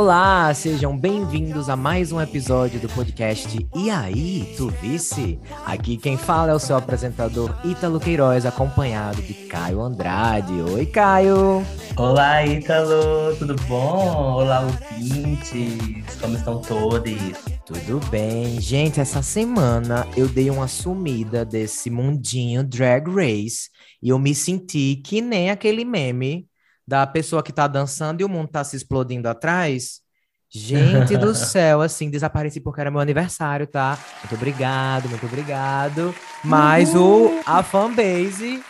Olá, sejam bem-vindos a mais um episódio do podcast E aí, tu visse? Aqui quem fala é o seu apresentador Ítalo Queiroz, acompanhado de Caio Andrade. Oi, Caio! Olá, Ítalo, tudo bom? Olá, ouvintes, como estão todos? Tudo bem. Gente, essa semana eu dei uma sumida desse mundinho Drag Race e eu me senti que nem aquele meme da pessoa que tá dançando e o mundo tá se explodindo atrás. Gente do céu, assim, desapareci porque era meu aniversário, tá? Muito obrigado, muito obrigado. Mas o, a fanbase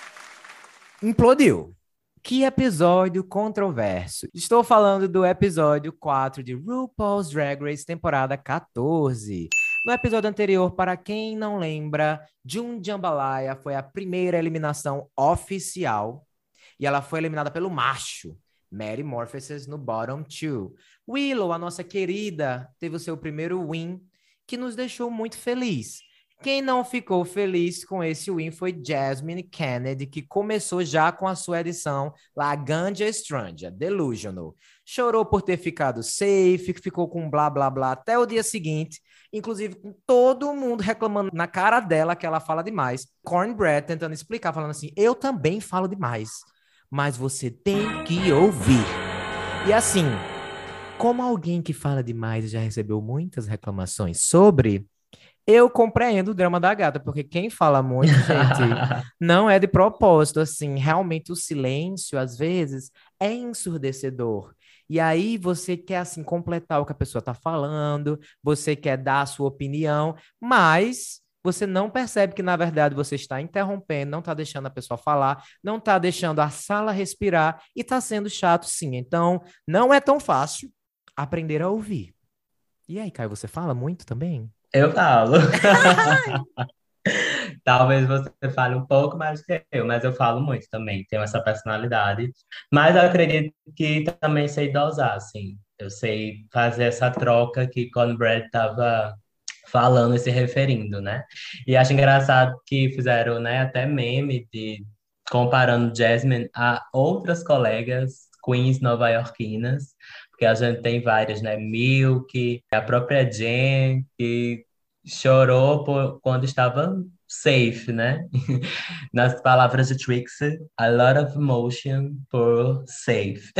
implodiu. Que episódio controverso. Estou falando do episódio 4 de RuPaul's Drag Race, temporada 14. No episódio anterior, para quem não lembra, Jun Jambalaya foi a primeira eliminação oficial e ela foi eliminada pelo macho, Mary Morpheus, no bottom two. Willow, a nossa querida, teve o seu primeiro win, que nos deixou muito feliz. Quem não ficou feliz com esse win foi Jasmine Kennedy, que começou já com a sua edição La Ganja Stranger, Delusional. Chorou por ter ficado safe, ficou com blá blá blá até o dia seguinte, inclusive com todo mundo reclamando na cara dela que ela fala demais. Cornbread tentando explicar, falando assim: eu também falo demais mas você tem que ouvir. E assim, como alguém que fala demais e já recebeu muitas reclamações sobre, eu compreendo o drama da gata, porque quem fala muito, gente, não é de propósito, assim, realmente o silêncio, às vezes, é ensurdecedor. E aí você quer, assim, completar o que a pessoa está falando, você quer dar a sua opinião, mas você não percebe que, na verdade, você está interrompendo, não está deixando a pessoa falar, não está deixando a sala respirar e está sendo chato, sim. Então, não é tão fácil aprender a ouvir. E aí, Caio, você fala muito também? Eu falo. Talvez você fale um pouco mais que eu, mas eu falo muito também, tenho essa personalidade. Mas eu acredito que também sei dosar, assim. Eu sei fazer essa troca que Brad estava falando e se referindo, né? E acho engraçado que fizeram, né, até meme de comparando Jasmine a outras colegas queens nova-iorquinas, porque a gente tem várias, né? Milk, a própria Jen, que chorou por, quando estava safe, né? Nas palavras de Trixie, a lot of emotion por safe.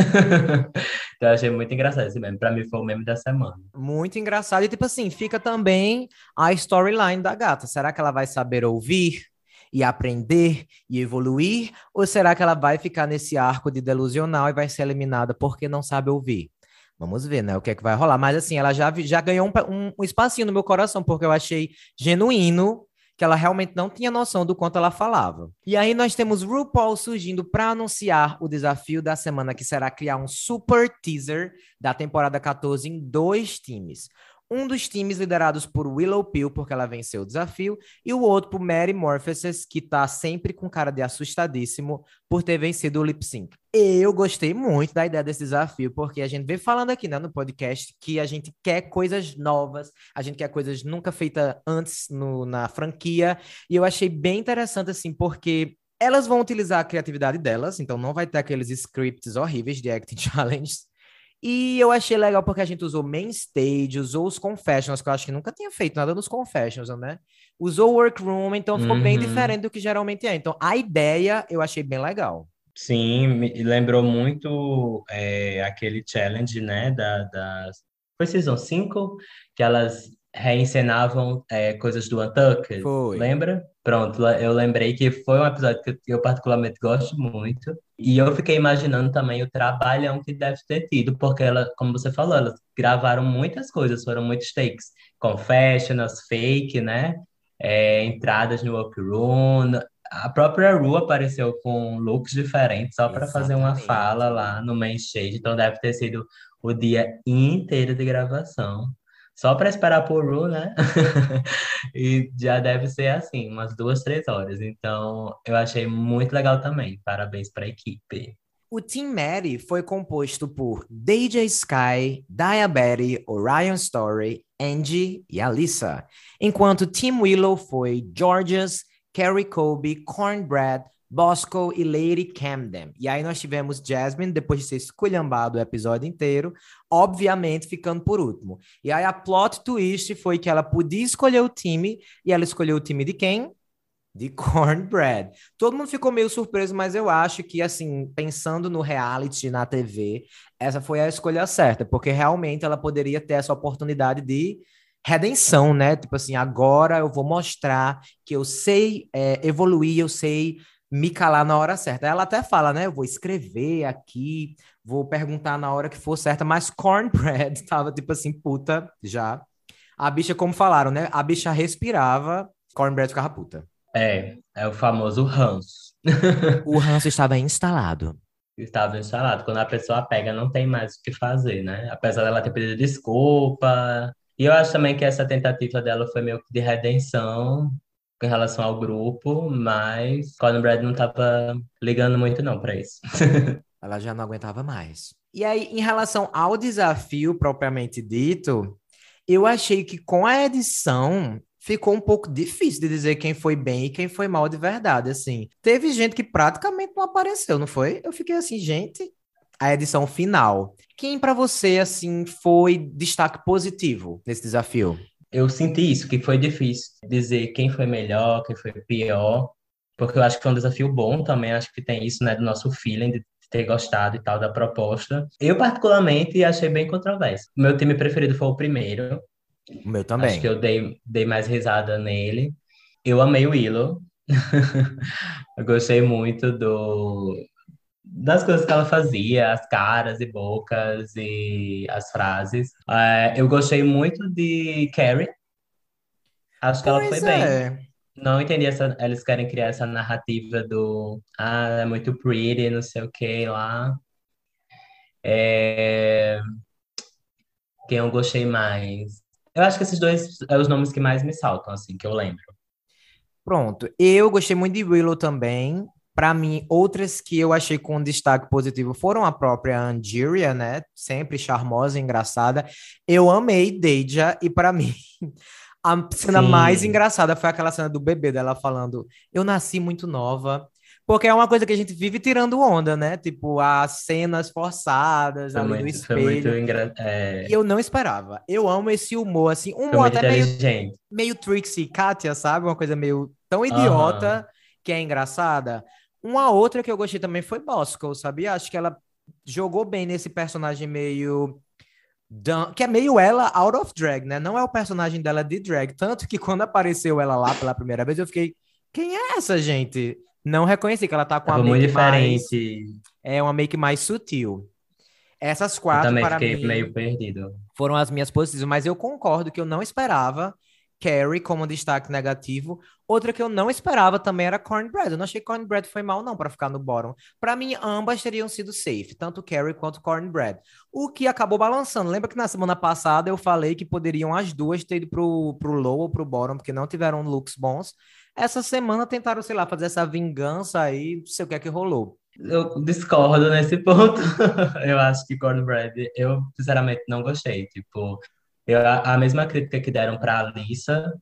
então eu achei muito engraçado esse meme. Pra mim foi o meme da semana. Muito engraçado. E tipo assim, fica também a storyline da gata. Será que ela vai saber ouvir? E aprender e evoluir? Ou será que ela vai ficar nesse arco de delusional e vai ser eliminada porque não sabe ouvir? Vamos ver, né? O que é que vai rolar. Mas assim, ela já, já ganhou um, um espacinho no meu coração, porque eu achei genuíno que ela realmente não tinha noção do quanto ela falava. E aí nós temos RuPaul surgindo para anunciar o desafio da semana, que será criar um super teaser da temporada 14 em dois times um dos times liderados por Willow Pill, porque ela venceu o desafio, e o outro por Mary Morpheus, que tá sempre com cara de assustadíssimo por ter vencido o lip sync. Eu gostei muito da ideia desse desafio, porque a gente vem falando aqui né, no podcast que a gente quer coisas novas, a gente quer coisas nunca feitas antes no, na franquia, e eu achei bem interessante, assim, porque elas vão utilizar a criatividade delas, então não vai ter aqueles scripts horríveis de acting challenge e eu achei legal porque a gente usou main stage, usou os confessionals, que eu acho que nunca tinha feito nada nos confessionals, né? Usou o workroom, então ficou uhum. bem diferente do que geralmente é. Então, a ideia eu achei bem legal. Sim, me lembrou muito é, aquele challenge, né, da, da... Foi Season 5, que elas reencenavam é, coisas do Untucked, foi. lembra? Pronto, eu lembrei que foi um episódio que eu particularmente gosto muito. E eu fiquei imaginando também o trabalhão que deve ter tido, porque ela, como você falou, elas gravaram muitas coisas, foram muitos takes, confessionals, fake, né? É, entradas no workroom. A própria Ru apareceu com looks diferentes só para fazer uma fala lá no main stage, então deve ter sido o dia inteiro de gravação só para esperar por Ru, né? e já deve ser assim, umas duas, três horas. Então, eu achei muito legal também. Parabéns para a equipe. O Team Mary foi composto por DJ Sky, Diabetes, Orion Story, Angie e Alyssa, enquanto Team Willow foi Georges, Carrie Colby, Cornbread, Bosco e Lady Camden. E aí nós tivemos Jasmine, depois de ser esculhambado o episódio inteiro, obviamente ficando por último. E aí a plot twist foi que ela podia escolher o time, e ela escolheu o time de quem? De Cornbread. Todo mundo ficou meio surpreso, mas eu acho que, assim, pensando no reality na TV, essa foi a escolha certa, porque realmente ela poderia ter essa oportunidade de redenção, né? Tipo assim, agora eu vou mostrar que eu sei é, evoluir, eu sei me calar na hora certa. Ela até fala, né? Eu vou escrever aqui, vou perguntar na hora que for certa, mas Cornbread tava tipo assim, puta, já. A bicha, como falaram, né? A bicha respirava, Cornbread ficava puta. É, é o famoso ranço. o ranço estava instalado. Estava instalado. Quando a pessoa pega, não tem mais o que fazer, né? Apesar dela ter pedido desculpa. E eu acho também que essa tentativa dela foi meio que de redenção, em relação ao grupo, mas Colin Brad não estava ligando muito não para isso. Ela já não aguentava mais. E aí, em relação ao desafio propriamente dito, eu achei que com a edição ficou um pouco difícil de dizer quem foi bem e quem foi mal de verdade, assim. Teve gente que praticamente não apareceu, não foi? Eu fiquei assim, gente, a edição final. Quem para você assim foi destaque positivo nesse desafio? Eu senti isso, que foi difícil dizer quem foi melhor, quem foi pior, porque eu acho que foi um desafio bom também, acho que tem isso, né, do nosso feeling, de ter gostado e tal da proposta. Eu, particularmente, achei bem controverso. Meu time preferido foi o primeiro. O meu também. Acho que eu dei, dei mais risada nele. Eu amei o Willow. eu gostei muito do, das coisas que ela fazia, as caras e bocas e as frases. É, eu gostei muito de Carrie. Acho que ela foi é. bem. Não entendi essa. Eles querem criar essa narrativa do. Ah, é muito pretty, não sei o que lá. É... Quem eu gostei mais? Eu acho que esses dois são os nomes que mais me saltam, assim, que eu lembro. Pronto. Eu gostei muito de Willow também. Para mim, outras que eu achei com destaque positivo foram a própria Angeria, né? Sempre charmosa e engraçada. Eu amei Deja e para mim a cena Sim. mais engraçada foi aquela cena do bebê dela falando: "Eu nasci muito nova". Porque é uma coisa que a gente vive tirando onda, né? Tipo, as cenas forçadas foi ali muito, no espelho. Engra... É... E eu não esperava. Eu amo esse humor, assim, um humor até meio, meio Trixie Katia, sabe? Uma coisa meio tão idiota uhum. que é engraçada. Uma outra que eu gostei também foi Bosco, sabia? Acho que ela jogou bem nesse personagem meio. Que é meio ela out of drag, né? Não é o personagem dela de drag. Tanto que quando apareceu ela lá pela primeira vez, eu fiquei. Quem é essa gente? Não reconheci que ela tá com a make muito diferente. Mais... É uma make mais sutil. Essas quatro, eu também para fiquei mim, meio perdido. Foram as minhas posições, mas eu concordo que eu não esperava Carrie como destaque negativo. Outra que eu não esperava também era Cornbread. Eu não achei que Cornbread foi mal, não, para ficar no bottom. Para mim, ambas teriam sido safe, tanto Carrie quanto Cornbread. O que acabou balançando. Lembra que na semana passada eu falei que poderiam as duas ter ido pro, pro low ou pro bottom, porque não tiveram looks bons. Essa semana tentaram, sei lá, fazer essa vingança aí, não sei o que é que rolou. Eu discordo nesse ponto. eu acho que Cornbread, eu sinceramente não gostei. Tipo, eu, a, a mesma crítica que deram para Alissa,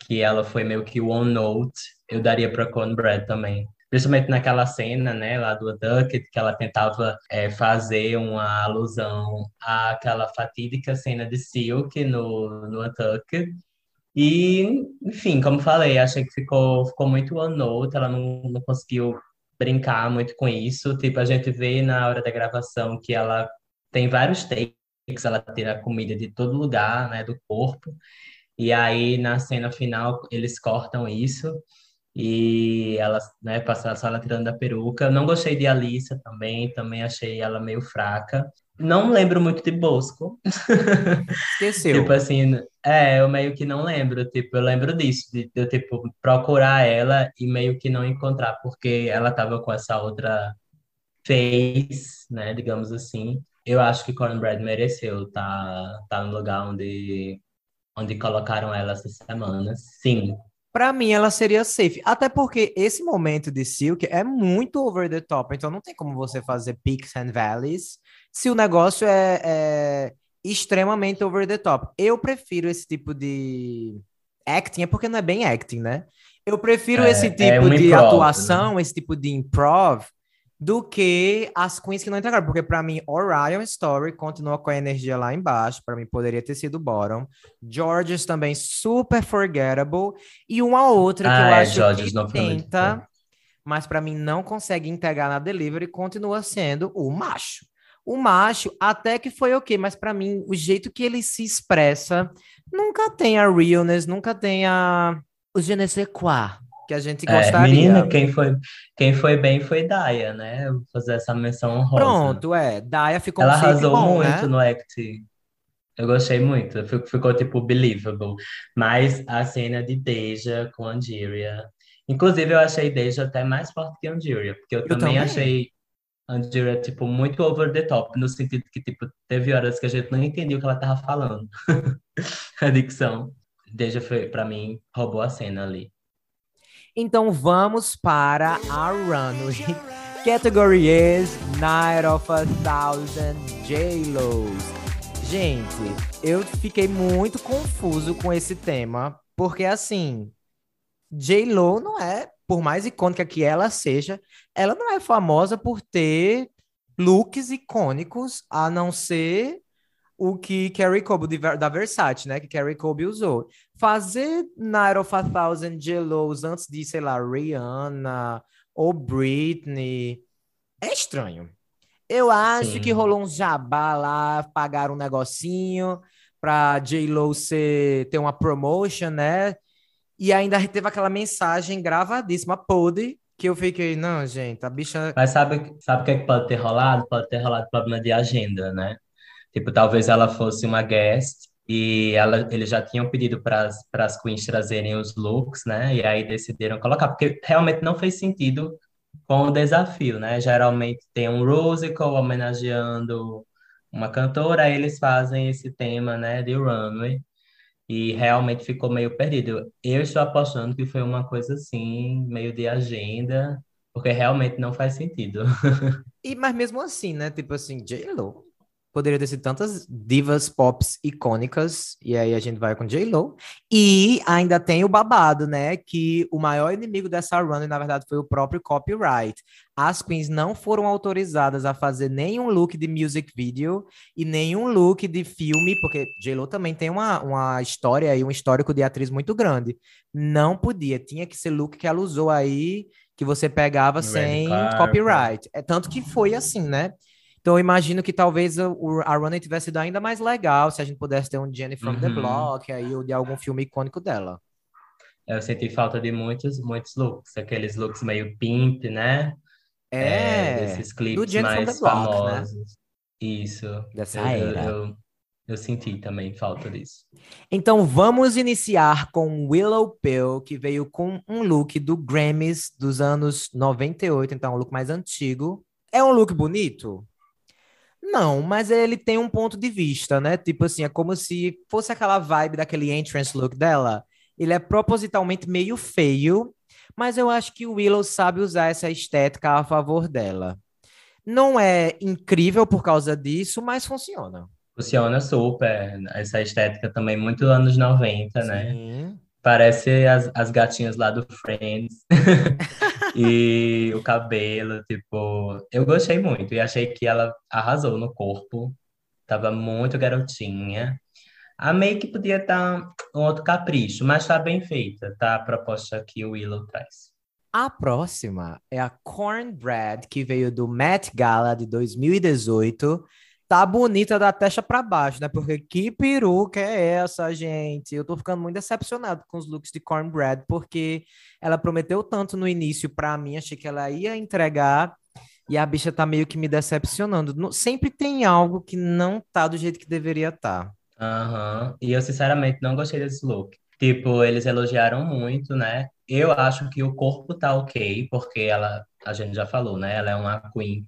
que ela foi meio que one note, eu daria para Cornbread também. Principalmente naquela cena, né, lá do Ducket, que ela tentava é, fazer uma alusão àquela fatídica cena de Silk no, no Untucked. E, enfim, como falei, achei que ficou, ficou muito one note, ela não, não conseguiu brincar muito com isso. Tipo, a gente vê na hora da gravação que ela tem vários takes ela tira comida de todo lugar, né, do corpo. E aí na cena final eles cortam isso e ela, né, passa só ela tirando da peruca. Não gostei de Alissa também, também achei ela meio fraca. Não lembro muito de Bosco. Esqueceu. tipo assim, é, eu meio que não lembro, tipo, eu lembro disso, de, de eu, tipo, procurar ela e meio que não encontrar, porque ela tava com essa outra face, né, digamos assim eu acho que Cornbread mereceu tá, tá no lugar onde, onde colocaram ela essa semana. Sim. Para mim, ela seria safe. Até porque esse momento de Silk é muito over the top. Então, não tem como você fazer peaks and valleys se o negócio é, é extremamente over the top. Eu prefiro esse tipo de acting, é porque não é bem acting, né? Eu prefiro é, esse é tipo é um de improv, né? atuação, né? esse tipo de improv, do que as queens que não entregaram. Porque para mim, Orion Story continua com a energia lá embaixo. Para mim, poderia ter sido bottom. Georges também super forgettable. E uma outra que ah, eu é, acho Georges que tenta, mas para mim não consegue entregar na delivery, continua sendo o macho. O macho até que foi ok, mas para mim, o jeito que ele se expressa nunca tem a realness, nunca tem a o je ne sais quoi que a gente é, gostaria. menina, quem foi, quem foi bem foi Daya, né? Vou fazer essa menção honrosa. Pronto, é. Daya ficou Ela arrasou bom, muito né? no act. Eu gostei muito. Ficou, ficou, tipo, believable. Mas a cena de Deja com Andiria... Inclusive, eu achei Deja até mais forte que Andiria. Porque eu, eu também, também achei Andiria, tipo, muito over the top. No sentido que, tipo, teve horas que a gente não entendia o que ela tava falando. a dicção. Deja, foi, pra mim, roubou a cena ali. Então vamos para a runway. Category is Night of a Thousand J-Los. Gente, eu fiquei muito confuso com esse tema, porque assim, J-Lo não é, por mais icônica que ela seja, ela não é famosa por ter looks icônicos, a não ser o que Carrie Cobb da Versace, né? Que Carrie Cobb usou. Fazer Night of a Thousand Jellos antes de, sei lá, Rihanna ou Britney é estranho. Eu acho Sim. que rolou um jabá lá, pagaram um negocinho pra J-Lo ter uma promotion, né? E ainda teve aquela mensagem gravadíssima, podre, que eu fiquei, não, gente, a bicha. Mas sabe, sabe o que, é que pode ter rolado? Pode ter rolado problema de agenda, né? Tipo, talvez ela fosse uma guest e ela, eles já tinham pedido para as queens trazerem os looks, né? E aí decidiram colocar, porque realmente não fez sentido com o desafio, né? Geralmente tem um musical homenageando uma cantora, aí eles fazem esse tema, né, de runway, e realmente ficou meio perdido. Eu estou apostando que foi uma coisa assim, meio de agenda, porque realmente não faz sentido. E, mas mesmo assim, né? Tipo assim, J-Lo poderia ter sido tantas divas pops icônicas, e aí a gente vai com J-Lo. E ainda tem o babado, né? Que o maior inimigo dessa run, na verdade, foi o próprio copyright. As queens não foram autorizadas a fazer nenhum look de music video e nenhum look de filme, porque J-Lo também tem uma, uma história e um histórico de atriz muito grande. Não podia, tinha que ser look que ela usou aí, que você pegava sem copyright. É tanto que foi assim, né? Então, eu imagino que talvez o, a Running tivesse sido ainda mais legal se a gente pudesse ter um Jenny from uhum. the Block aí, ou de algum filme icônico dela. Eu senti falta de muitos, muitos looks, aqueles looks meio pimp, né? É, é desses clipes mais Block, né? famosos. Né? Isso. Dessa eu, era. Eu, eu, eu, senti também falta disso. Então vamos iniciar com Willow Pill, que veio com um look do Grammys dos anos 98, então um look mais antigo. É um look bonito? Não, mas ele tem um ponto de vista, né? Tipo assim, é como se fosse aquela vibe daquele entrance look dela. Ele é propositalmente meio feio, mas eu acho que o Willow sabe usar essa estética a favor dela. Não é incrível por causa disso, mas funciona. Funciona super. Essa estética também muito anos 90, né? Sim. né? Parece as, as gatinhas lá do Friends. e o cabelo, tipo, eu gostei muito e achei que ela arrasou no corpo. Tava muito garotinha. A make podia estar tá um outro capricho, mas tá bem feita, tá? A proposta que o Willow traz. A próxima é a Cornbread, que veio do Met Gala de 2018 tá bonita da testa para baixo, né? Porque que peruca é essa, gente? Eu tô ficando muito decepcionado com os looks de Cornbread, porque ela prometeu tanto no início para mim, achei que ela ia entregar e a bicha tá meio que me decepcionando. Sempre tem algo que não tá do jeito que deveria estar. Tá. Aham, uhum. e eu sinceramente não gostei desse look. Tipo, eles elogiaram muito, né? Eu acho que o corpo tá ok, porque ela, a gente já falou, né? Ela é uma queen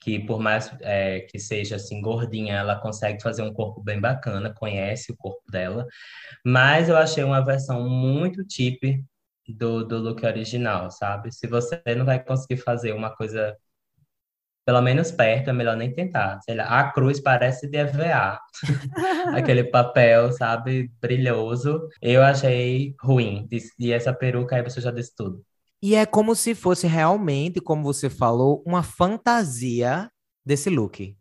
que por mais é, que seja assim gordinha, ela consegue fazer um corpo bem bacana, conhece o corpo dela, mas eu achei uma versão muito tip do, do look original, sabe? Se você não vai conseguir fazer uma coisa pelo menos perto, é melhor nem tentar. Sei lá, a cruz parece de EVA. Aquele papel, sabe, brilhoso. Eu achei ruim. E essa peruca aí você já disse tudo. E é como se fosse realmente, como você falou, uma fantasia desse look.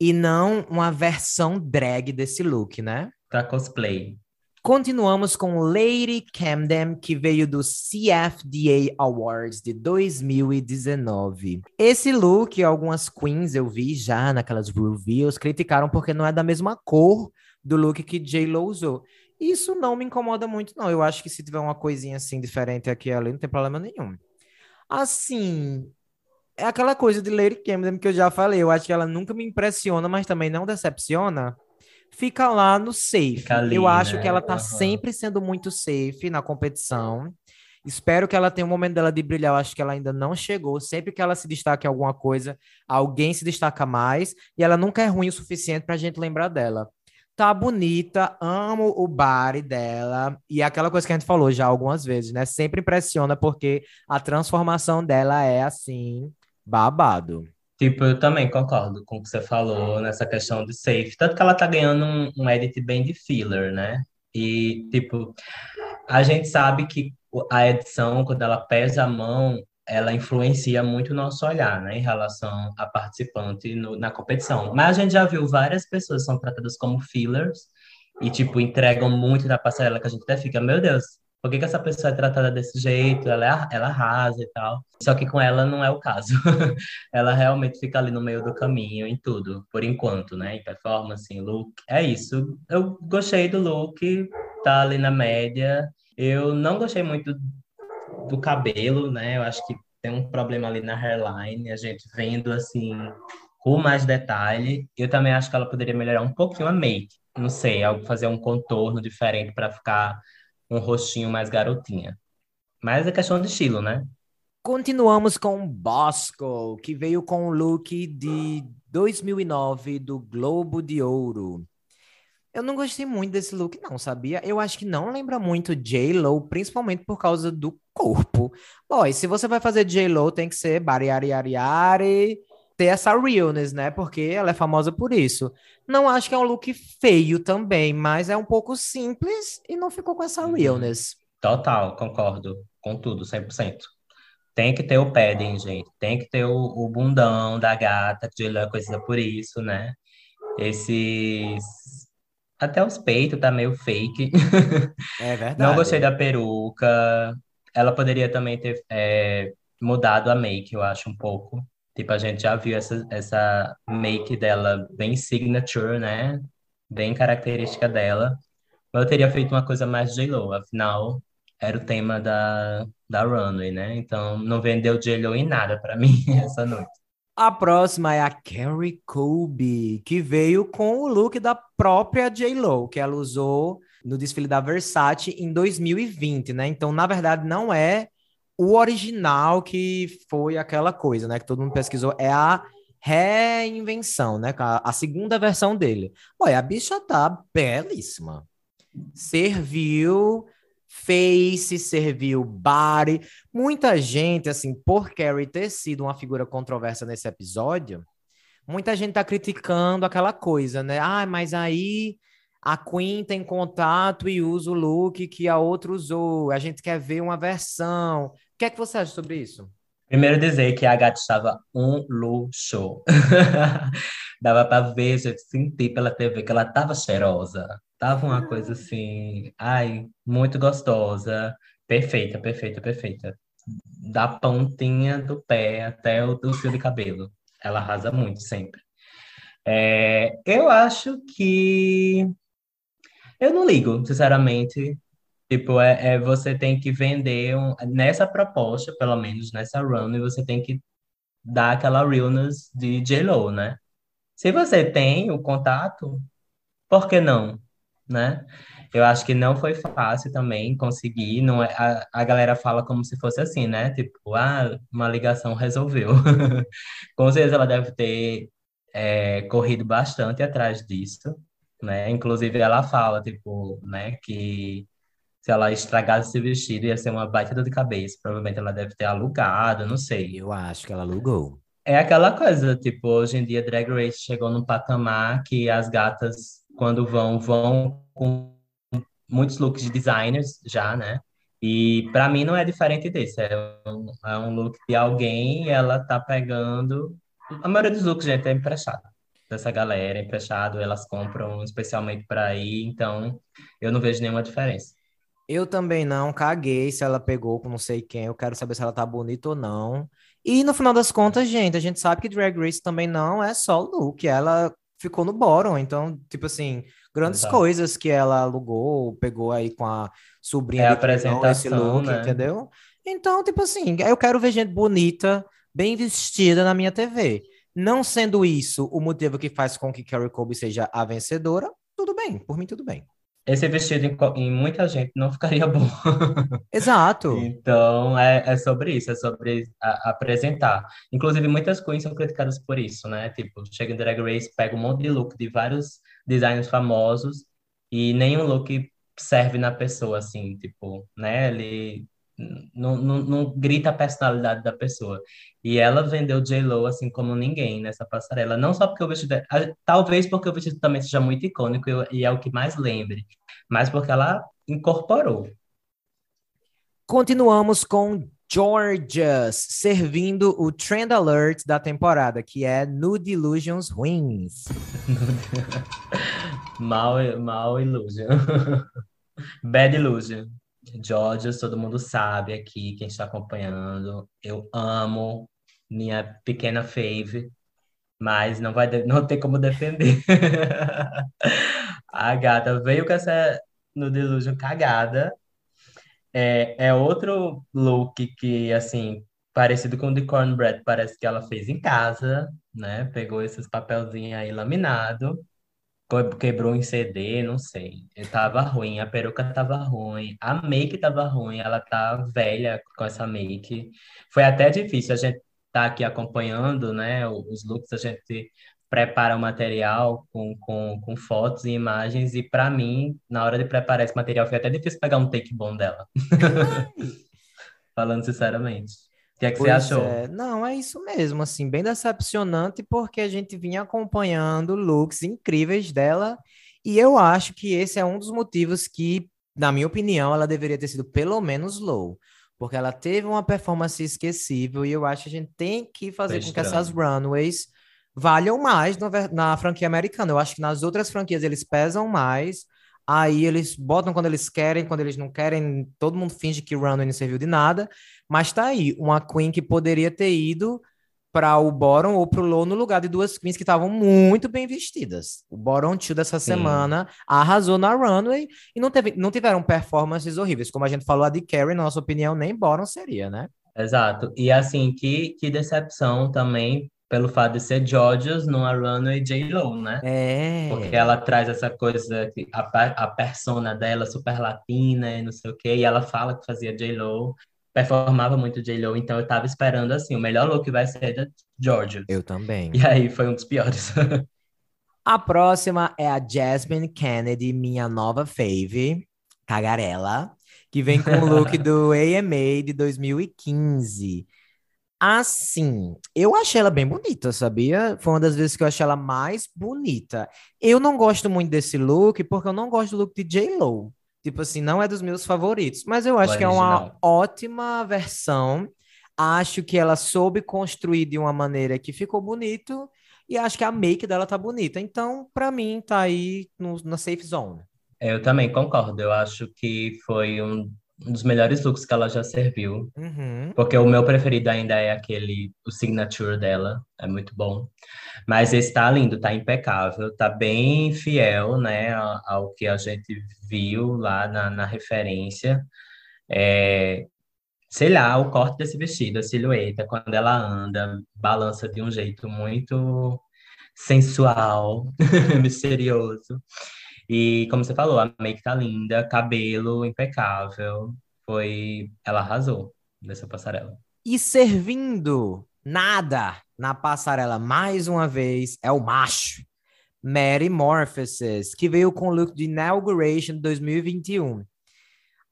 E não uma versão drag desse look, né? Pra cosplay. Continuamos com Lady Camden, que veio do CFDA Awards de 2019. Esse look, algumas queens eu vi já naquelas reviews, criticaram porque não é da mesma cor do look que J-Lo usou. Isso não me incomoda muito, não. Eu acho que se tiver uma coisinha assim diferente aqui e ali, não tem problema nenhum. Assim, é aquela coisa de Lady Camden que eu já falei. Eu acho que ela nunca me impressiona, mas também não decepciona fica lá no safe. Ali, eu acho né? que ela tá uhum. sempre sendo muito safe na competição. Espero que ela tenha um momento dela de brilhar. Eu acho que ela ainda não chegou. Sempre que ela se destaca em alguma coisa, alguém se destaca mais. E ela nunca é ruim o suficiente pra gente lembrar dela. Tá bonita, amo o body dela. E é aquela coisa que a gente falou já algumas vezes, né? Sempre impressiona porque a transformação dela é assim, babado. Tipo, eu também concordo com o que você falou nessa questão de safe. Tanto que ela tá ganhando um, um edit bem de filler, né? E, tipo, a gente sabe que a edição, quando ela pesa a mão, ela influencia muito o nosso olhar, né, em relação a participante no, na competição. Mas a gente já viu várias pessoas que são tratadas como fillers e, tipo, entregam muito da passarela que a gente até fica, meu Deus, por que, que essa pessoa é tratada desse jeito? Ela, é, ela arrasa e tal. Só que com ela não é o caso. ela realmente fica ali no meio do caminho em tudo, por enquanto, né? Em performance, em look. É isso. Eu gostei do look, tá ali na média. Eu não gostei muito do cabelo, né? Eu acho que tem um problema ali na hairline, a gente vendo assim com mais detalhe. Eu também acho que ela poderia melhorar um pouquinho a make. Não sei, fazer um contorno diferente para ficar um rostinho mais garotinha. Mas é questão de estilo, né? Continuamos com Bosco, que veio com o look de 2009 do Globo de Ouro. Eu não gostei muito desse look, não, sabia? Eu acho que não lembra muito J-Lo, principalmente por causa do corpo. Boy, se você vai fazer J-Lo, tem que ser bariariariari, ter essa realness, né? Porque ela é famosa por isso. Não acho que é um look feio também, mas é um pouco simples e não ficou com essa uhum. realness. Total, concordo com tudo, 100%. Tem que ter o padding, gente. Tem que ter o, o bundão da gata, que é conhecida por isso, né? Esses... Até os peitos tá meio fake. É verdade. Não gostei da peruca. Ela poderia também ter é, mudado a make, eu acho, um pouco. Tipo, a gente já viu essa, essa make dela bem signature, né? Bem característica dela. Mas eu teria feito uma coisa mais J-Lo, afinal, era o tema da, da runway, né? Então, não vendeu J-Lo em nada para mim essa noite. A próxima é a Carrie Colby, que veio com o look da própria J-Lo, que ela usou no desfile da Versace em 2020, né? Então, na verdade, não é o original que foi aquela coisa, né? Que todo mundo pesquisou, é a reinvenção, né? A, a segunda versão dele. Olha, a bicha tá belíssima. Serviu face, serviu body. Muita gente, assim, por Carrie ter sido uma figura controversa nesse episódio, muita gente tá criticando aquela coisa, né? Ah, mas aí a Queen tem contato e usa o look que a outra usou. A gente quer ver uma versão que é que você acha sobre isso? Primeiro dizer que a gata estava um luxo. Dava para ver, sentir pela TV que ela estava cheirosa. Tava uma coisa assim, ai, muito gostosa. Perfeita, perfeita, perfeita. Da pontinha do pé até o do fio de cabelo. Ela arrasa muito sempre. É, eu acho que. Eu não ligo, sinceramente. Tipo, é, é, você tem que vender um, nessa proposta, pelo menos nessa run, e você tem que dar aquela realness de J-Lo, né? Se você tem o contato, por que não, né? Eu acho que não foi fácil também conseguir, não é, a, a galera fala como se fosse assim, né? Tipo, ah, uma ligação resolveu. Com certeza ela deve ter é, corrido bastante atrás disso, né? Inclusive ela fala, tipo, né, que se ela estragasse esse vestido, ia ser uma baita dor de cabeça. Provavelmente ela deve ter alugado, não sei. Eu acho que ela alugou. É aquela coisa, tipo, hoje em dia Drag Race chegou num patamar que as gatas, quando vão, vão com muitos looks de designers já, né? E para mim não é diferente desse. É um, é um look de alguém e ela tá pegando. A maioria dos looks, gente, é emprestado. Dessa galera, emprestado, elas compram especialmente para ir, então eu não vejo nenhuma diferença. Eu também não, caguei se ela pegou com não sei quem, eu quero saber se ela tá bonita ou não. E no final das contas, gente, a gente sabe que Drag Race também não é só look, ela ficou no bottom, então, tipo assim, grandes Exato. coisas que ela alugou, pegou aí com a sobrinha é apresentação, esse look, né? entendeu? Então, tipo assim, eu quero ver gente bonita, bem vestida na minha TV. Não sendo isso o motivo que faz com que Carrie Colby seja a vencedora, tudo bem, por mim tudo bem esse vestido em, em, muita gente não ficaria bom. Exato. então, é, é sobre isso, é sobre a, apresentar. Inclusive, muitas queens são criticadas por isso, né? Tipo, chega em Drag Race, pega um monte de look de vários designers famosos e nenhum look serve na pessoa, assim, tipo, né? Ele não, não, não grita a personalidade da pessoa. E ela vendeu J-Lo assim como ninguém nessa passarela. Não só porque o vestido. É, talvez porque o vestido também seja muito icônico e é o que mais lembre, mas porque ela incorporou. Continuamos com Georgias, servindo o Trend Alert da temporada, que é Nude Illusions Wings. mal, mal Illusion. Bad Illusion. Georgios, todo mundo sabe aqui, quem está acompanhando. Eu amo minha pequena fave, mas não vai não tem como defender. a gata veio com essa no Delusion cagada. É, é outro look que, assim, parecido com o de Cornbread, parece que ela fez em casa, né? Pegou esses papelzinhos aí laminado quebrou em CD, não sei. Tava ruim, a peruca tava ruim, a make tava ruim, ela tá velha com essa make. Foi até difícil a gente tá aqui acompanhando, né, os looks, a gente prepara o material com, com, com fotos e imagens, e para mim, na hora de preparar esse material, foi até difícil pegar um take bom dela. Falando sinceramente. O que é que pois você achou? É. Não, é isso mesmo, assim, bem decepcionante, porque a gente vinha acompanhando looks incríveis dela, e eu acho que esse é um dos motivos que, na minha opinião, ela deveria ter sido pelo menos low, porque ela teve uma performance esquecível, e eu acho que a gente tem que fazer com que essas runways valham mais na, na franquia americana. Eu acho que nas outras franquias eles pesam mais, Aí eles botam quando eles querem, quando eles não querem, todo mundo finge que Runway não serviu de nada. Mas tá aí, uma Queen que poderia ter ido para o Bottom ou para o Low no lugar de duas Queens que estavam muito bem vestidas. O Bottom Two dessa Sim. semana arrasou na Runway e não, teve, não tiveram performances horríveis. Como a gente falou, a de Carrie, na nossa opinião, nem Bottom seria, né? Exato. E assim, que, que decepção também pelo fato de ser Georgios numa runway J-Lo, né? É. Porque ela traz essa coisa, a, a persona dela super latina e não sei o quê, e ela fala que fazia J-Lo, performava muito J-Lo, então eu tava esperando, assim, o melhor look vai ser da Georgios. Eu também. E aí foi um dos piores. a próxima é a Jasmine Kennedy, minha nova fave, cagarela, que vem com o look do AMA de 2015. Assim, eu achei ela bem bonita, sabia? Foi uma das vezes que eu achei ela mais bonita. Eu não gosto muito desse look, porque eu não gosto do look de J-Lo. Tipo assim, não é dos meus favoritos, mas eu acho que é uma ótima versão. Acho que ela soube construir de uma maneira que ficou bonito e acho que a make dela tá bonita. Então, para mim, tá aí no, na safe zone. Eu também concordo. Eu acho que foi um um dos melhores looks que ela já serviu. Uhum. Porque o meu preferido ainda é aquele, o signature dela, é muito bom. Mas esse tá lindo, tá impecável, tá bem fiel, né, ao, que a gente viu lá na, na referência. É, sei lá, o corte desse vestido, a silhueta, quando ela anda, balança de um jeito muito sensual, misterioso. E como você falou, a make tá linda, cabelo impecável. Foi. Ela arrasou nessa passarela. E servindo nada na passarela mais uma vez é o macho. Mary Morphosis, que veio com o look de Inauguration 2021.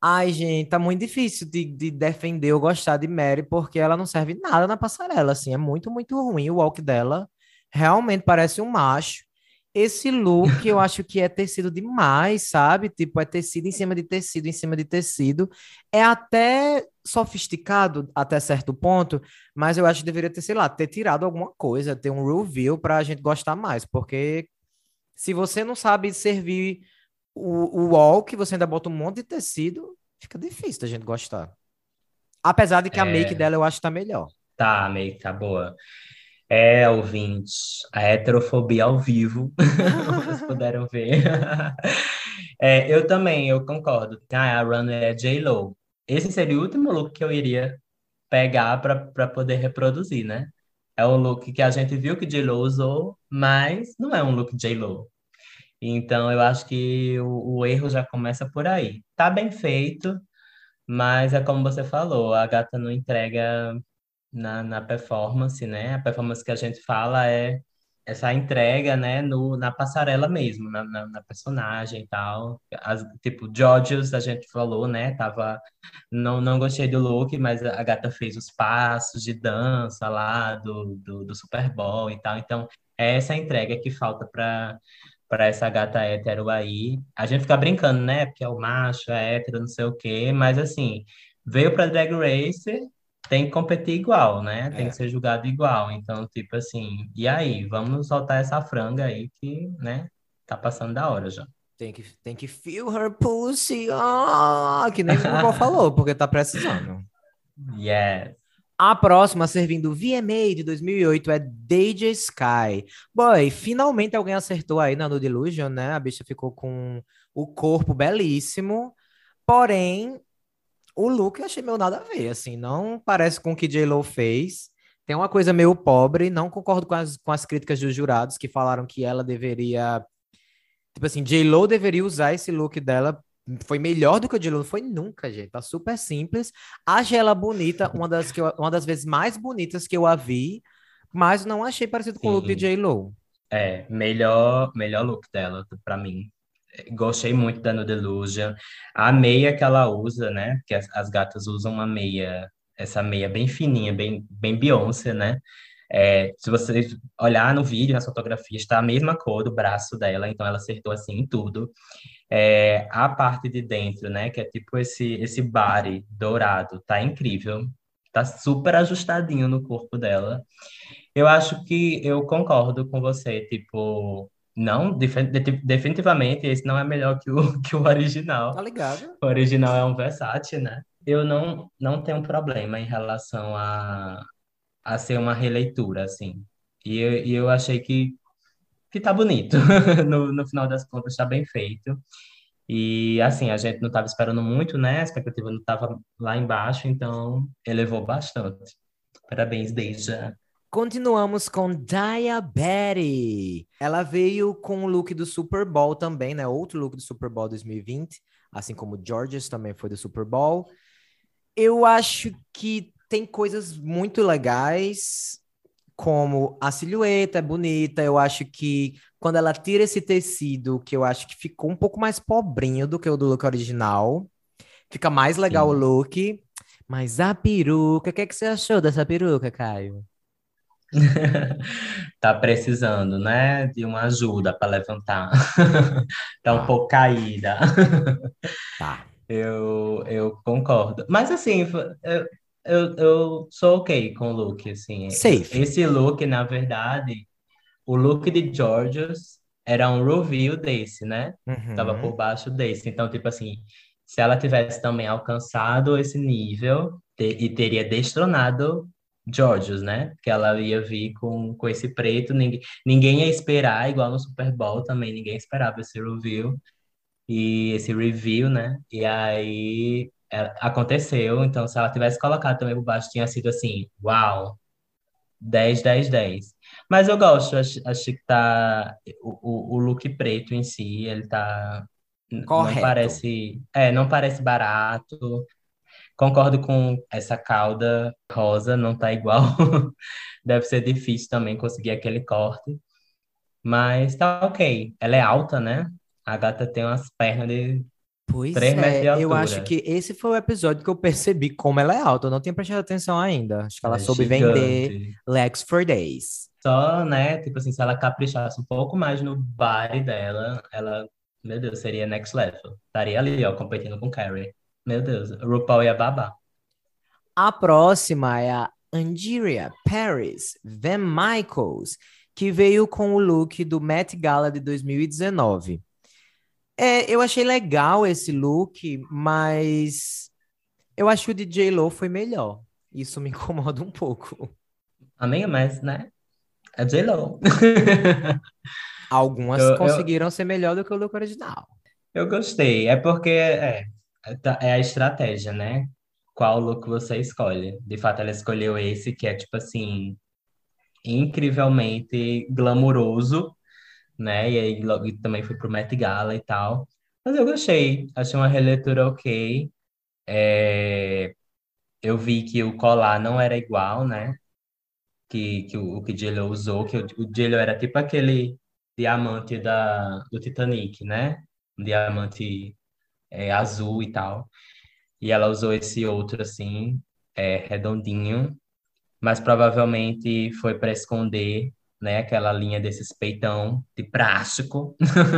Ai, gente, tá muito difícil de, de defender ou gostar de Mary, porque ela não serve nada na passarela, assim, é muito, muito ruim o walk dela. Realmente parece um macho. Esse look eu acho que é tecido demais, sabe? Tipo, é tecido em cima de tecido, em cima de tecido. É até sofisticado até certo ponto, mas eu acho que deveria ter, sei lá, ter tirado alguma coisa, ter um review pra gente gostar mais, porque se você não sabe servir o, o walk, você ainda bota um monte de tecido, fica difícil da gente gostar. Apesar de que a É. make dela eu acho que tá melhor. Tá, meio que tá boa. É, ouvintes, a heterofobia ao vivo, como vocês puderam ver. É, eu também, eu concordo. Ah, a runway é J-Lo. Esse seria o último look que eu iria pegar para poder reproduzir, né? É um look que a gente viu que J-Lo usou, mas não é um look J-Lo. Então, eu acho que o, o erro já começa por aí. Tá bem feito, mas é como você falou, a gata não entrega na, na performance, né? A performance que a gente fala é essa entrega, né, no, na passarela mesmo, na, na, na personagem e tal. As, tipo, Georgios, a gente falou, né? Tava, não, não gostei do look, mas a gata fez os passos de dança lá do, do, do Super Bowl e tal. Então, é essa entrega que falta para para essa gata hétero aí. A gente fica brincando, né? Porque é o macho, é hétero, não sei o quê, mas assim, veio para Drag Race, tem que competir igual, né? Tem É. que ser julgado igual. Então, tipo assim, e aí? Vamos soltar essa franga aí que, né? Tá passando da hora já. Tem que, tem que feel her pussy, ah, que nem o Google falou, porque tá precisando. Yes. A próxima, servindo VMA de 2008, é Deja Sky. Boy, finalmente alguém acertou aí na Nude Illusion, né? A bicha ficou com o corpo belíssimo, porém, o look eu achei meio nada a ver, assim, não parece com o que J-Lo fez. Tem uma coisa meio pobre, não concordo com as, com as críticas dos jurados que falaram que ela deveria. Tipo assim, J-Lo deveria usar esse look dela. Foi melhor do que o J-Lo, não foi nunca, gente. Tá super simples. Achei ela bonita, uma das, que eu- uma das vezes mais bonitas que eu a vi, mas não achei parecido com o look de Sim. J-Lo. É, melhor, melhor look dela, pra mim. Gostei muito da Nude Illusion. A meia que ela usa, né? Porque as, as gatas usam uma meia, essa meia bem fininha, bem, bem Beyoncé, né? É, se você olhar no vídeo, nas fotografias, está a mesma cor do braço dela, então ela acertou assim em tudo. É, a parte de dentro, né? Que é tipo esse, esse body dourado, tá incrível. Tá super ajustadinho no corpo dela. Eu acho que eu concordo com você, tipo, não, definitivamente esse não é melhor que o, que o original. Tá ligado? O original é um Versace, né? Eu não, não tenho problema em relação a, a ser uma releitura, assim. E eu, e eu achei que, que tá bonito. No, no final das contas, tá bem feito. E, assim, a gente não tava esperando muito, né? A expectativa não tava lá embaixo, então elevou bastante. Parabéns, Deja. Continuamos com Diabetes. Ela veio com o look do Super Bowl também, né? Outro look do Super Bowl 2020, assim como Georges também foi do Super Bowl. Eu acho que tem coisas muito legais, como a silhueta é bonita. Eu acho que quando ela tira esse tecido, que eu acho que ficou um pouco mais pobrinho do que o do look original, fica mais legal o Sim. look. Mas a peruca, o que é que você achou dessa peruca, Caio? Tá precisando, né, de uma ajuda para levantar. Tá um Tá. pouco caída. Tá. Eu, eu concordo. Mas assim, eu, eu, eu sou ok com o look, assim. Safe. Esse look, na verdade, o look de Georgios era um review desse, né? Tava Uhum. por baixo desse. Então, tipo assim, se ela tivesse também alcançado esse nível te- e teria destronado Georgios, né? Que ela ia vir com, com esse preto, ninguém, ninguém ia esperar, igual no Super Bowl também, ninguém esperava esse review e esse review, né? E aí é, aconteceu, então se ela tivesse colocado também por baixo, tinha sido assim, uau, 10, 10, 10. Mas eu gosto, acho, acho que tá. O, o, o look preto em si, ele tá. n- Não Correto. parece. É, não parece barato. Concordo com essa cauda rosa, não tá igual. Deve ser difícil também conseguir aquele corte. Mas tá ok. Ela é alta, né? A gata tem umas pernas de Pois Três metros de é, eu acho que esse foi o episódio que eu percebi como ela é alta. Eu não tinha prestado atenção ainda. Acho que ela É soube vender gigante. legs for days. Só, né, tipo assim, se ela caprichasse um pouco mais no body dela, ela, meu Deus, seria next level. Estaria ali, ó, competindo com Carrie. Meu Deus, RuPaul ia babar. A próxima é a Angeria Paris Van Michaels, que veio com o look do Met Gala de 2019. É, eu achei legal esse look, mas eu acho que o de J-Lo foi melhor. Isso me incomoda um pouco. Amiga, mas, né, é J-Lo. Algumas Eu- eu- conseguiram ser melhor do que o look original. Eu gostei, é porque é, é tá- é a estratégia, né? Qual look você escolhe. De fato, ela escolheu esse, que é, tipo assim, incrivelmente glamuroso, né? E aí logo também fui pro Met Gala e tal. Mas eu gostei, achei uma releitura ok. É, eu vi que o colar não era igual, né? Que, que o, o que J.Lo usou, que o, o J.Lo era tipo aquele diamante da, do Titanic, né? Um diamante é, azul e tal. E ela usou esse outro assim, é, redondinho, mas provavelmente foi para esconder, né, aquela linha desses peitão de plástico.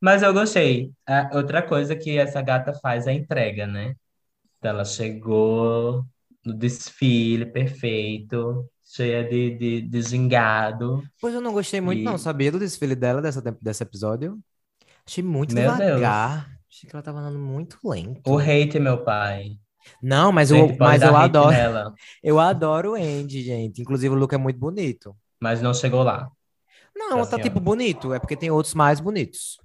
Mas eu gostei. Ah, outra coisa que essa gata faz é a entrega, né? Ela chegou no desfile perfeito, cheia de, de, de gingado. Pois eu não gostei muito, não, E- sabia do desfile dela dessa, desse episódio? Achei muito Meu Deus. Achei que ela tava andando muito lento. O hate, meu pai. Não, mas Gente, eu, mas eu adoro. nela, Eu adoro o Andy, gente. Inclusive, o look é muito bonito. mas não chegou lá. Não, tá senhora. tipo bonito. É porque tem outros mais bonitos.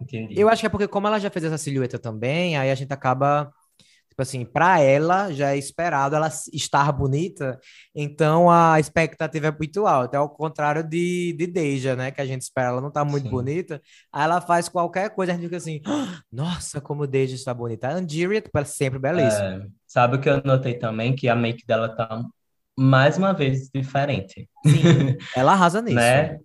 Entendi. Eu acho que é porque, como ela já fez essa silhueta também, aí a gente acaba. Tipo assim, pra ela já é esperado ela estar bonita, então a expectativa é muito alta. É ao contrário de, de Deja, né? Que a gente espera ela não tá muito Sim. bonita, aí ela faz qualquer coisa, a gente fica assim, "Ah, nossa, como Deja está bonita. A Andiria, tipo, é sempre belíssima. É, sabe o que eu notei também? Que a make dela tá mais uma vez diferente, Sim, ela arrasa nisso. né?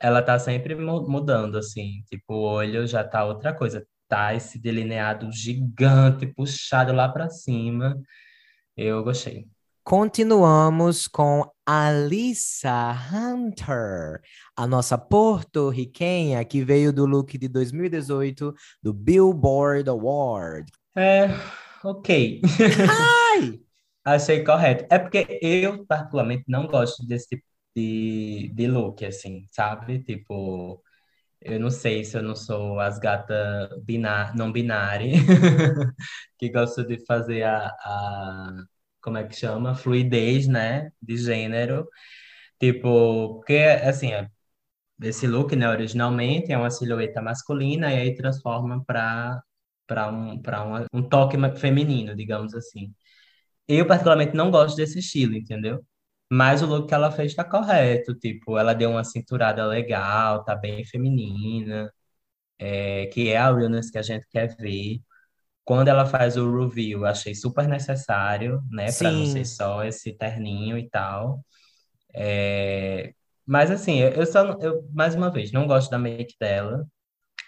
Ela tá sempre mu- mudando, assim. Tipo, o olho já tá outra coisa. Tá esse delineado gigante, puxado lá pra cima. Eu gostei. Continuamos com Alissa Hunter, a nossa porto-riquenha que veio do look de 2018 do Billboard Award. É, ok. Ai! Achei correto. É porque eu, particularmente, não gosto desse tipo de, de look, assim, sabe? Tipo, eu não sei se eu não sou as gatas biná não binárias que gostam de fazer a, a, como é que chama? Fluidez, né? De gênero. Tipo, porque, assim, esse look, né, originalmente é uma silhueta masculina e aí transforma para para um, uma- um toque feminino, digamos assim. Eu, particularmente, não gosto desse estilo, entendeu? Mas o look que ela fez tá correto, tipo, ela deu uma cinturada legal, tá bem feminina, é, que é a realness que a gente quer ver. Quando ela faz o reveal, eu achei super necessário, né, Pra não ser só esse terninho e tal. É, mas assim, eu eu só, eu, mais uma vez, não gosto da make dela.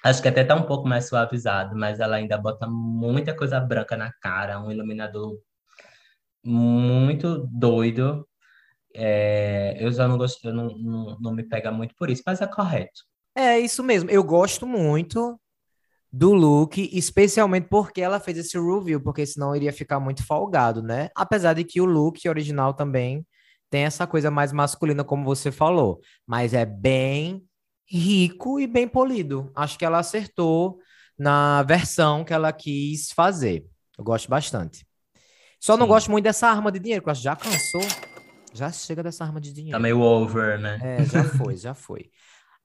Acho que até tá um pouco mais suavizado, mas ela ainda bota muita coisa branca na cara, um iluminador muito doido. É, eu já não gosto, eu não, não, não me pega muito por isso, mas é correto. É isso mesmo. Eu gosto muito do look, especialmente porque ela fez esse review, porque senão iria ficar muito folgado, né? Apesar de que o look original também tem essa coisa mais masculina, como você falou, mas é bem rico e bem polido. Acho que ela acertou na versão que ela quis fazer. Eu gosto bastante. Só não Sim. gosto muito dessa arma de dinheiro, que eu acho que já cansou. Já chega dessa arma de dinheiro. Tá meio over, né? É, já foi, já foi.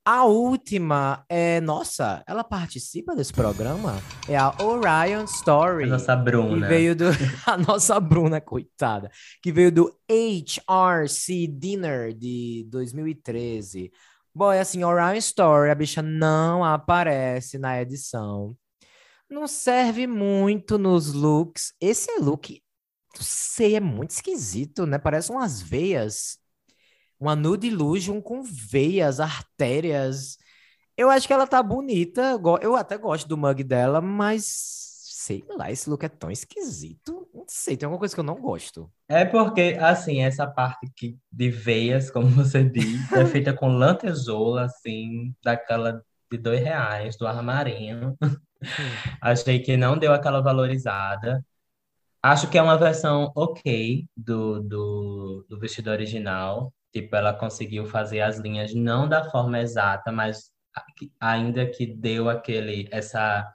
A última é, nossa, ela participa desse programa? É a Orion Story. A nossa Que Bruna. veio do. A nossa Bruna, coitada. Que veio do HRC Dinner de 2013. Bom, é assim, Orion Story, a bicha não aparece na edição. Não serve muito nos looks. Esse look, não sei, é muito esquisito, né? Parece umas veias. Uma nude illusion com veias, artérias. Eu acho que ela tá bonita. Eu até gosto do mug dela, mas sei lá, esse look é tão esquisito. Não sei, tem alguma coisa que eu não gosto. É porque, assim, essa parte que, de veias, como você diz, é feita com lantejoula, assim, daquela de dois reais, do armarinho. Hum. Achei que não deu aquela valorizada. Acho que é uma versão ok do, do, do vestido original. Tipo, ela conseguiu fazer as linhas não da forma exata, mas ainda que deu aquele essa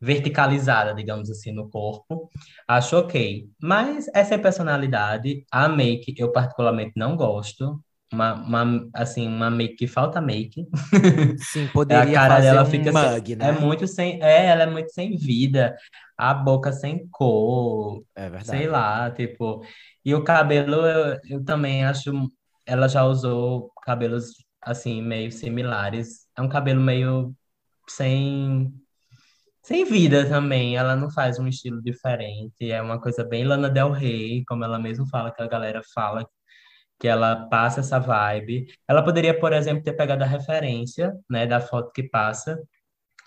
verticalizada, digamos assim, no corpo. Acho ok. Mas essa é personalidade. A make eu particularmente não gosto. Uma, uma, assim, uma make que falta make. Sim, poderia a cara dela um fica mug, sem, né? É muito sem, é, ela é muito sem vida. A boca sem cor. É verdade. Sei lá, tipo. E o cabelo, eu, eu também acho. Ela já usou cabelos assim meio similares. É um cabelo meio sem sem vida também. Ela não faz um estilo diferente. É uma coisa bem Lana Del Rey, como ela mesma fala, que a galera fala que ela passa essa vibe. Ela poderia, por exemplo, ter pegado a referência, né, da foto que passa,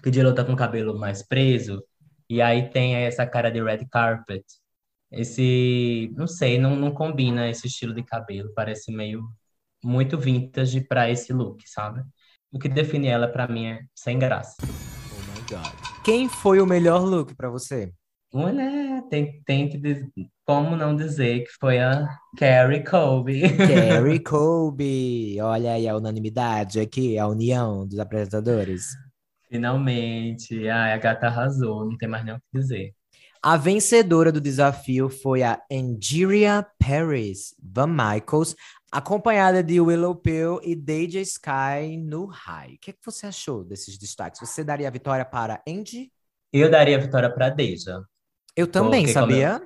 que o J-Lo tá com o cabelo mais preso, e aí tem essa cara de red carpet. Esse, não sei, não, não combina esse estilo de cabelo, parece meio muito vintage para esse look, sabe? O que define ela para mim é sem graça. Oh my god. Quem foi o melhor look para você? Mulher, tem, tem que como não dizer que foi a Carrie Colby. Carrie Colby, olha aí a unanimidade aqui, a união dos apresentadores. Finalmente, ai, a gata arrasou, não tem mais nem o que dizer. A vencedora do desafio foi a Angeria Paris Van Michaels, acompanhada de Willow Pill e Deja Sky no high. O que, é que você achou desses destaques? Você daria a vitória para Angie? Eu daria a vitória para Deja. Eu também, Porque sabia?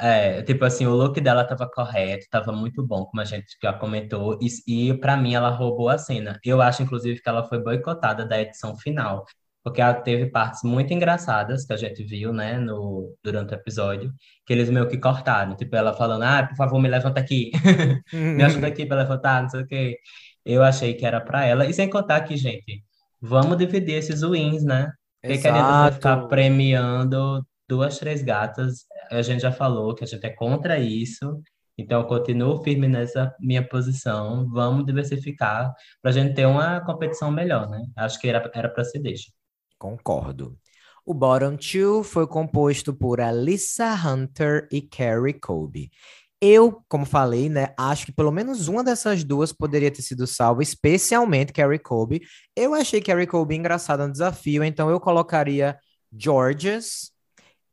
É, tipo assim, o look dela tava correto, tava muito bom, como a gente já comentou, e, e para mim ela roubou a cena. Eu acho, inclusive, que ela foi boicotada da edição final, porque ela teve partes muito engraçadas que a gente viu, né, no, durante o episódio, que eles meio que cortaram, tipo ela falando, ah, por favor, me levanta aqui, me ajuda aqui para levantar, não sei o quê. Eu achei que era para ela, e sem contar que, gente, vamos dividir esses wins, né? Porque que a gente ficar premiando duas, três gatas, a gente já falou que a gente é contra isso, então eu continuo firme nessa minha posição, vamos diversificar para a gente ter uma competição melhor, né? Acho que era para se deixar. Concordo. O bottom two foi composto por Alyssa Hunter e Carrie Colby. Eu, como falei, né, acho que pelo menos uma dessas duas poderia ter sido salva, especialmente Carrie Colby. Eu achei Carrie Colby engraçada no desafio, então eu colocaria Georges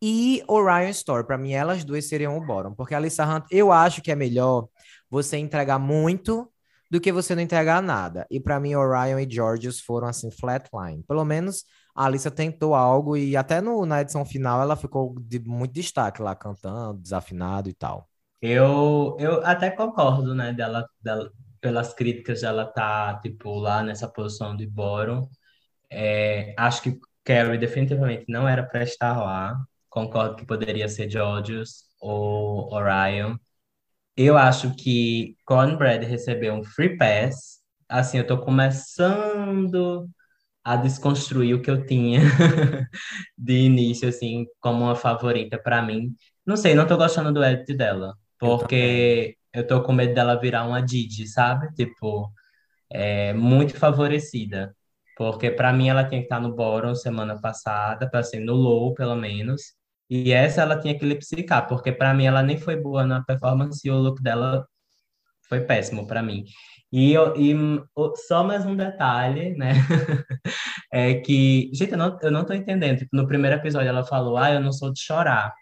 e Orion Store. Para mim, elas duas seriam o bottom, porque a Alyssa Hunt, eu acho que é melhor você entregar muito do que você não entregar nada. E para mim, Orion e Georges foram assim, flatline. Pelo menos a Alissa tentou algo e até no, na edição final ela ficou de muito destaque lá, cantando, desafinado e tal. Eu, eu até concordo, né, dela, dela pelas críticas dela tá, tipo, lá nessa posição de bottom. É, acho que Carrie definitivamente não era para estar lá. Concordo que poderia ser Georgios ou Orion. Eu acho que Cornbread recebeu um free pass. Assim, eu tô começando a desconstruir o que eu tinha de início, assim, como uma favorita para mim. Não sei, não tô gostando do edit dela, porque eu, eu tô com medo dela virar uma Didi, sabe? Tipo, é, muito favorecida. Porque para mim ela tinha que estar no bottom semana passada, para ser no low, pelo menos. E essa ela tinha que lipsicar, porque para mim ela nem foi boa na performance e o look dela foi péssimo para mim. E, e só mais um detalhe, né? é que, gente, eu não, eu não tô entendendo. Tipo, no primeiro episódio ela falou, ah, eu não sou de chorar.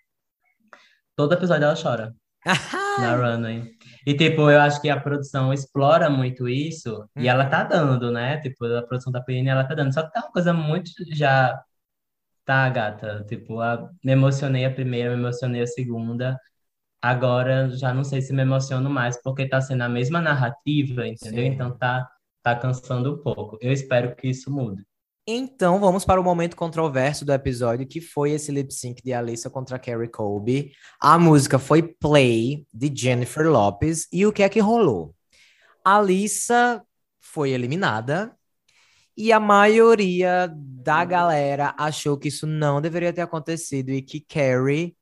Todo episódio ela chora na runway. E, tipo, eu acho que a produção explora muito isso e ela tá uhum. dando, né? Tipo, a produção da PN, ela tá dando. Só que tá uma coisa muito já Tá, gata. Tipo, a... me emocionei a primeira, me emocionei a segunda. Agora já não sei se me emociono mais, porque tá sendo a mesma narrativa, entendeu? Sim. Então tá, tá cansando um pouco. Eu espero que isso mude. Então, vamos para o momento controverso do episódio, que foi esse lip sync de Alissa contra Carrie Colby. A música foi Play, de Jennifer Lopez. E o que é que rolou? Alissa foi eliminada E a maioria da galera achou que isso não deveria ter acontecido e que Carrie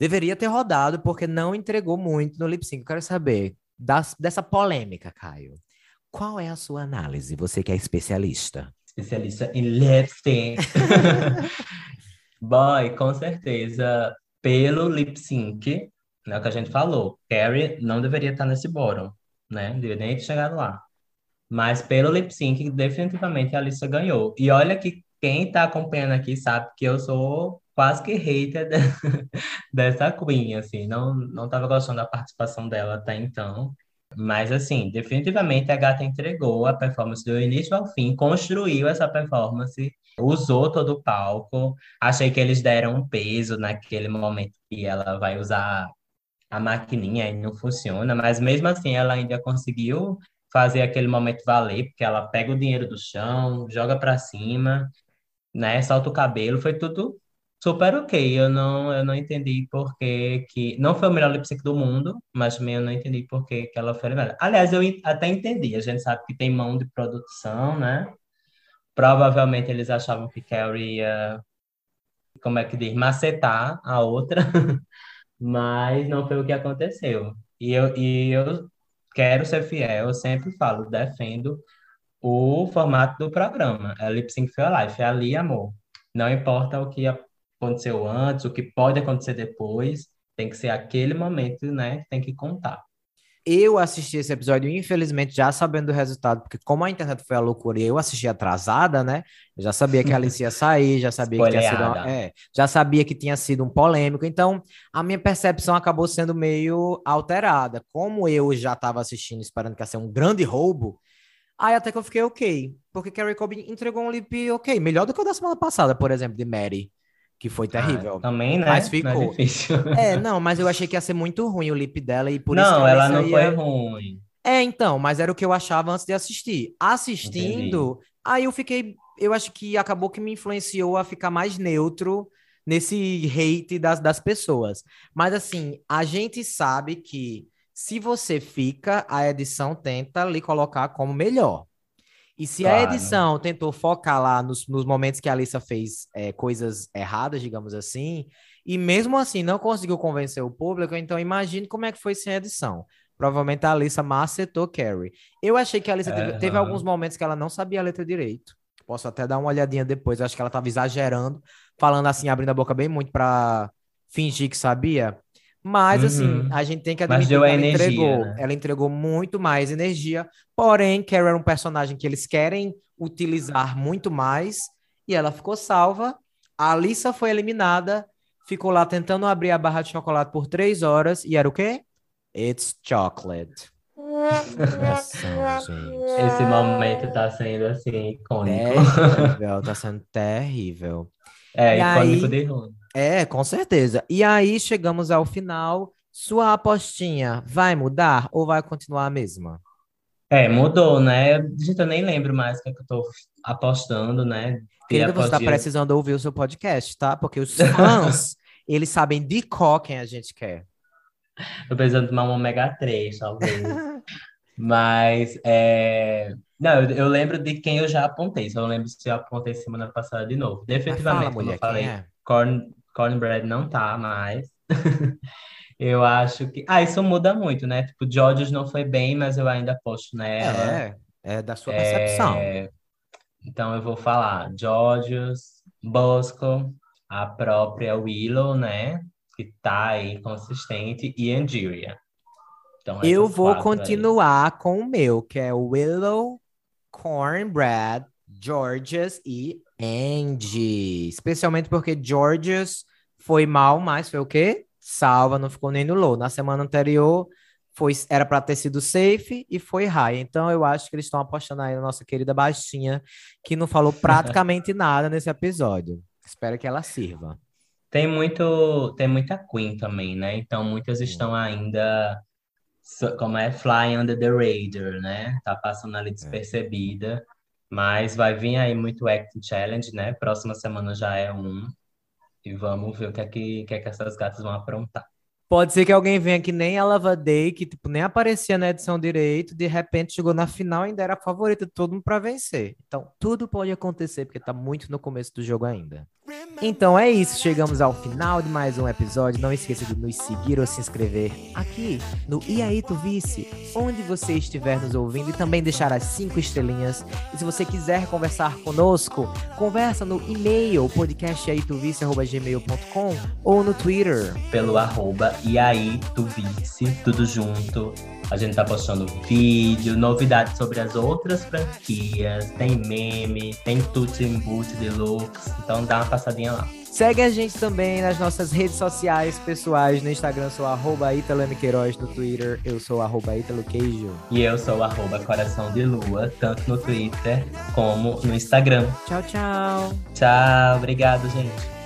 deveria ter rodado porque não entregou muito no lip sync. Eu quero saber das, dessa polêmica, Caio. Qual é a sua análise? Você que é especialista. Especialista em lip sync. Boy, com certeza, pelo lip sync, né, o que a gente falou, Carrie não deveria estar nesse bottom, né? Não deveria nem ter chegado lá. Mas pelo lip sync, definitivamente a Alissa ganhou. E olha que quem tá acompanhando aqui sabe que eu sou quase que hater de- dessa Queen, assim. Não, não tava gostando da participação dela até então. Mas, assim, definitivamente a gata entregou a performance do início ao fim, construiu essa performance, usou todo o palco. Achei que eles deram um peso naquele momento que ela vai usar a maquininha e não funciona, mas mesmo assim ela ainda conseguiu fazer aquele momento valer, porque ela pega o dinheiro do chão, joga pra cima, né, solta o cabelo, foi tudo super ok. Eu não, eu não entendi por que que não foi o melhor lip sync do mundo, mas também eu não entendi por que que ela foi melhor. Aliás, eu até entendi. A gente sabe que tem mão de produção, né? Provavelmente eles achavam que Carrie ia, como é que diz, macetar a outra. mas não foi o que aconteceu. E eu, e eu quero ser fiel, eu sempre falo, defendo o formato do programa. É Lip Sync for Life, é ali, amor. Não importa o que aconteceu antes, o que pode acontecer depois, tem que ser aquele momento, né, que tem que contar. Eu assisti esse episódio, infelizmente, já sabendo do resultado, porque como a internet foi a loucura e eu assisti atrasada, né? Eu já sabia que a Alice ia sair, já sabia que tinha sido, uma- é, já sabia que tinha sido um polêmico, então a minha percepção acabou sendo meio alterada. Como eu já estava assistindo, esperando que ia ser um grande roubo, aí até que eu fiquei ok, porque Carrie Cobb entregou um lip ok, melhor do que o da semana passada, por exemplo, de Mary, que foi terrível. Ah, também, né? Mas Não ficou. é. É, não, mas eu achei que ia ser muito ruim o lip dela e por isso Não, que a ela não foi ia- ruim. é, então, mas era o que eu achava antes de assistir. Assistindo, aí eu fiquei, eu acho que acabou que me influenciou a ficar mais neutro nesse hate das, das pessoas. Mas assim, a gente sabe que se você fica, a edição tenta lhe colocar como melhor. E se a Claro. edição tentou focar lá nos, nos momentos que a Alissa fez é, coisas erradas, digamos assim, e mesmo assim não conseguiu convencer o público, então imagine como é que foi sem edição. Provavelmente a Alissa macetou Carrie. Eu achei que a Alissa teve, teve Aham. alguns momentos que ela não sabia a letra direito. Posso até dar uma olhadinha depois. Eu acho que ela estava exagerando, falando assim, abrindo a boca bem muito para fingir que sabia. Mas, assim, Uhum. a gente tem que admitir que a ela energia, entregou. né? Ela entregou muito mais energia. Porém, Carrie era um personagem que eles querem utilizar muito mais. E ela ficou salva. A Alissa foi eliminada. Ficou lá tentando abrir a barra de chocolate por três horas. E era o quê? It's chocolate. Gente. Esse momento tá sendo, assim, icônico. Terrível, tá sendo terrível. É, E icônico aí- de. É, com certeza. E aí chegamos ao final. Sua apostinha vai mudar ou vai continuar a mesma? É, mudou, né? Gente, eu nem lembro mais o que, é que eu tô apostando, né? Querida, você está precisando ouvir o seu podcast, tá? Porque os fãs, eles sabem de qual quem a gente quer. Tô precisando tomar um ômega 3, talvez. Mas, é... Não, eu, eu lembro de quem eu já apontei. Só não lembro se eu apontei semana passada de novo. Definitivamente, fala, como mulher, eu falei, é? corn, cornbread não tá mais. Eu acho que... Ah, isso muda muito, né? Tipo, Georges não foi bem, mas eu ainda aposto nela. É, é da sua percepção. É, Então eu vou falar Georgios, Bosco, a própria Willow, né? Que tá aí consistente, e Angeria. Então, Eu essas vou quatro aí. continuar com o meu, que é Willow, Cornbread, Georges e Angie. Especialmente porque Georges foi mal, mas foi o quê? Salva, não ficou nem no low. Na semana anterior foi, era para ter sido safe e foi high. Então eu acho que eles estão apostando aí na nossa querida baixinha, que não falou praticamente nada nesse episódio. Espero que ela sirva. Tem muito, tem muita Queen também, né? Então muitas estão ainda, como é, flying under the radar, né? Tá passando ali despercebida. Mas vai vir aí muito Acting Challenge, né? Próxima semana já é um. E vamos ver o que é que, que, é que essas gatas vão aprontar. Pode ser que alguém venha que nem a Lava Day, que tipo, nem aparecia na edição direito, de repente chegou na final e ainda era a favorita de todo mundo para vencer. Então, tudo pode acontecer, porque tá muito no começo do jogo ainda. Então é isso, chegamos ao final de mais um episódio. Não esqueça de nos seguir ou se inscrever aqui no E aí Tu Vice, onde você estiver nos ouvindo e também deixar as cinco estrelinhas. E se você quiser conversar conosco, conversa no e-mail podcastaituvice.gmail.com ou no Twitter. Pelo arroba E aí Tu Vice, tudo junto. A gente tá postando vídeo, novidades sobre as outras franquias, tem meme, tem tudo em boot deluxe, então dá uma passadinha lá. Segue a gente também nas nossas redes sociais pessoais. No Instagram sou arroba Queiroz, no Twitter eu sou arroba Queijo. E eu sou arroba Coração de Lua, tanto no Twitter como no Instagram. Tchau, tchau. Tchau, obrigado, gente.